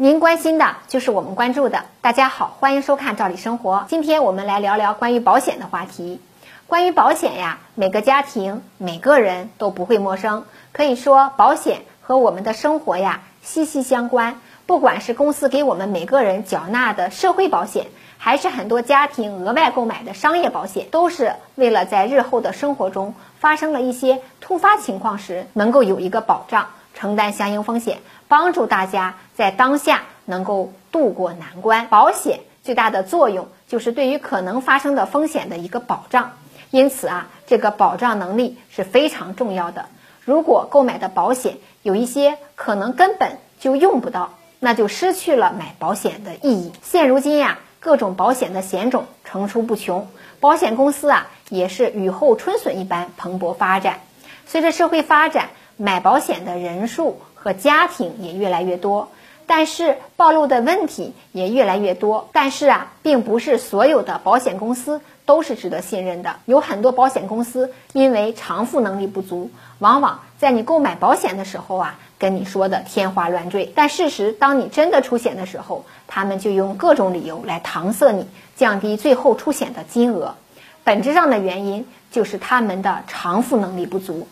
您关心的就是我们关注的。大家好，欢迎收看《赵理生活》。今天我们来聊聊关于保险的话题。关于保险呀，每个家庭、每个人都不会陌生。可以说，保险和我们的生活呀息息相关。不管是公司给我们每个人缴纳的社会保险，还是很多家庭额外购买的商业保险，都是为了在日后的生活中发生了一些突发情况时，能够有一个保障。承担相应风险，帮助大家在当下能够渡过难关。保险最大的作用就是对于可能发生的风险的一个保障，因此啊，这个保障能力是非常重要的。如果购买的保险有一些可能根本就用不到，那就失去了买保险的意义。现如今呀，各种保险的险种层出不穷，保险公司啊也是雨后春笋一般蓬勃发展。随着社会发展。买保险的人数和家庭也越来越多，但是暴露的问题也越来越多。但是啊，并不是所有的保险公司都是值得信任的。有很多保险公司因为偿付能力不足，往往在你购买保险的时候啊，跟你说的天花乱坠。但事实，当你真的出险的时候，他们就用各种理由来搪塞你，降低最后出险的金额。本质上的原因就是他们的偿付能力不足。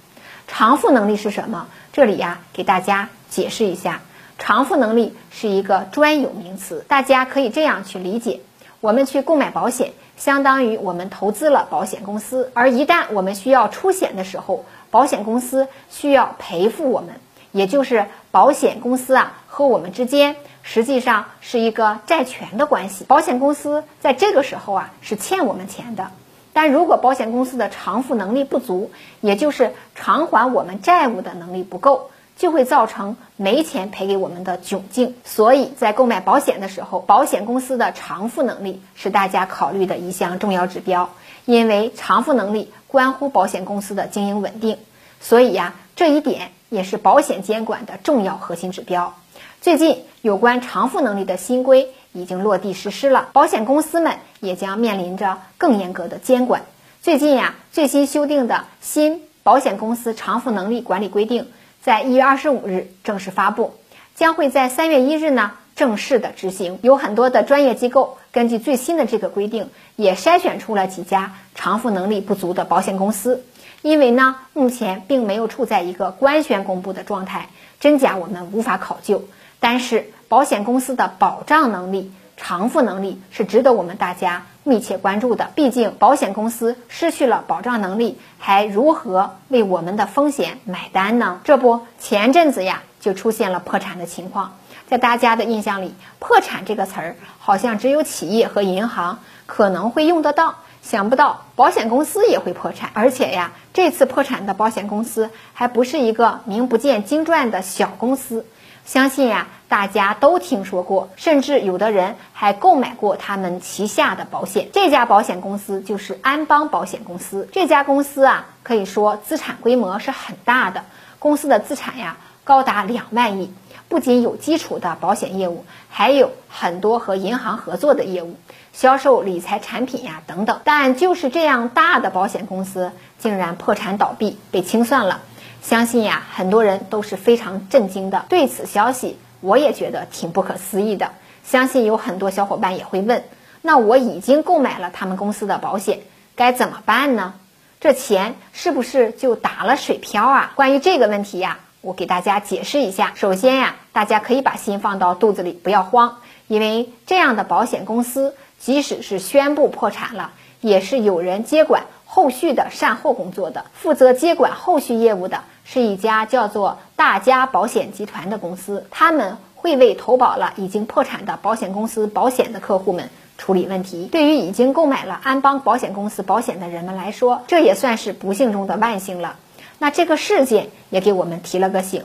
偿付能力是什么？这里呀，给大家解释一下，偿付能力是一个专有名词，大家可以这样去理解：我们去购买保险，相当于我们投资了保险公司，而一旦我们需要出险的时候，保险公司需要赔付我们，也就是保险公司啊和我们之间实际上是一个债权的关系，保险公司在这个时候啊是欠我们钱的。但如果保险公司的偿付能力不足，也就是偿还我们债务的能力不够，就会造成没钱赔给我们的窘境。所以在购买保险的时候，保险公司的偿付能力是大家考虑的一项重要指标，因为偿付能力关乎保险公司的经营稳定。所以呀，这一点也是保险监管的重要核心指标。最近有关偿付能力的新规。已经落地实施了，保险公司们也将面临着更严格的监管。最近呀，最新修订的新保险公司偿付能力管理规定在一月二十五日正式发布，将会在三月一日呢正式的执行。有很多的专业机构根据最新的这个规定，也筛选出了几家偿付能力不足的保险公司。因为呢，目前并没有处在一个官宣公布的状态，真假我们无法考究。但是，保险公司的保障能力、偿付能力是值得我们大家密切关注的。毕竟，保险公司失去了保障能力，还如何为我们的风险买单呢？这不，前阵子呀，就出现了破产的情况。在大家的印象里，破产这个词儿好像只有企业和银行可能会用得到，想不到保险公司也会破产。而且呀，这次破产的保险公司还不是一个名不见经传的小公司。相信呀，大家都听说过，甚至有的人还购买过他们旗下的保险。这家保险公司就是安邦保险公司。这家公司啊，可以说资产规模是很大的，公司的资产呀高达两万亿。不仅有基础的保险业务，还有很多和银行合作的业务，销售理财产品呀等等。但就是这样大的保险公司，竟然破产倒闭，被清算了。相信呀，很多人都是非常震惊的。对此消息，我也觉得挺不可思议的。相信有很多小伙伴也会问：那我已经购买了他们公司的保险，该怎么办呢？这钱是不是就打了水漂啊？关于这个问题呀，我给大家解释一下。首先呀，大家可以把心放到肚子里，不要慌，因为这样的保险公司，即使是宣布破产了，也是有人接管后续的善后工作的，负责接管后续业务的。是一家叫做大家保险集团的公司，他们会为投保了已经破产的保险公司保险的客户们处理问题。对于已经购买了安邦保险公司保险的人们来说，这也算是不幸中的万幸了。那这个事件也给我们提了个醒，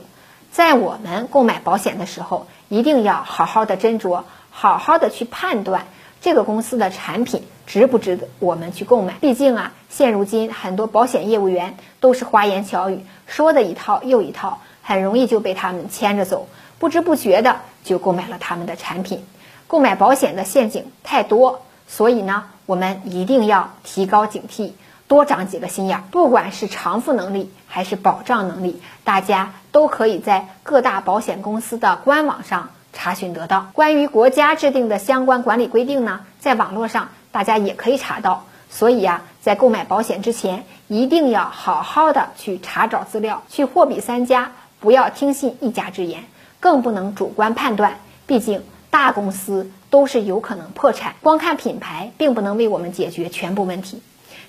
在我们购买保险的时候，一定要好好的斟酌，好好的去判断。这个公司的产品值不值得我们去购买？毕竟啊，现如今很多保险业务员都是花言巧语，说的一套又一套，很容易就被他们牵着走，不知不觉的就购买了他们的产品。购买保险的陷阱太多，所以呢，我们一定要提高警惕，多长几个心眼。不管是偿付能力还是保障能力，大家都可以在各大保险公司的官网上。查询得到。关于国家制定的相关管理规定呢，在网络上大家也可以查到。所以呀，在购买保险之前，一定要好好的去查找资料，去货比三家，不要听信一家之言，更不能主观判断。毕竟大公司都是有可能破产，光看品牌并不能为我们解决全部问题。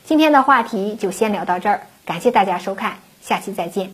今天的话题就先聊到这儿，感谢大家收看，下期再见。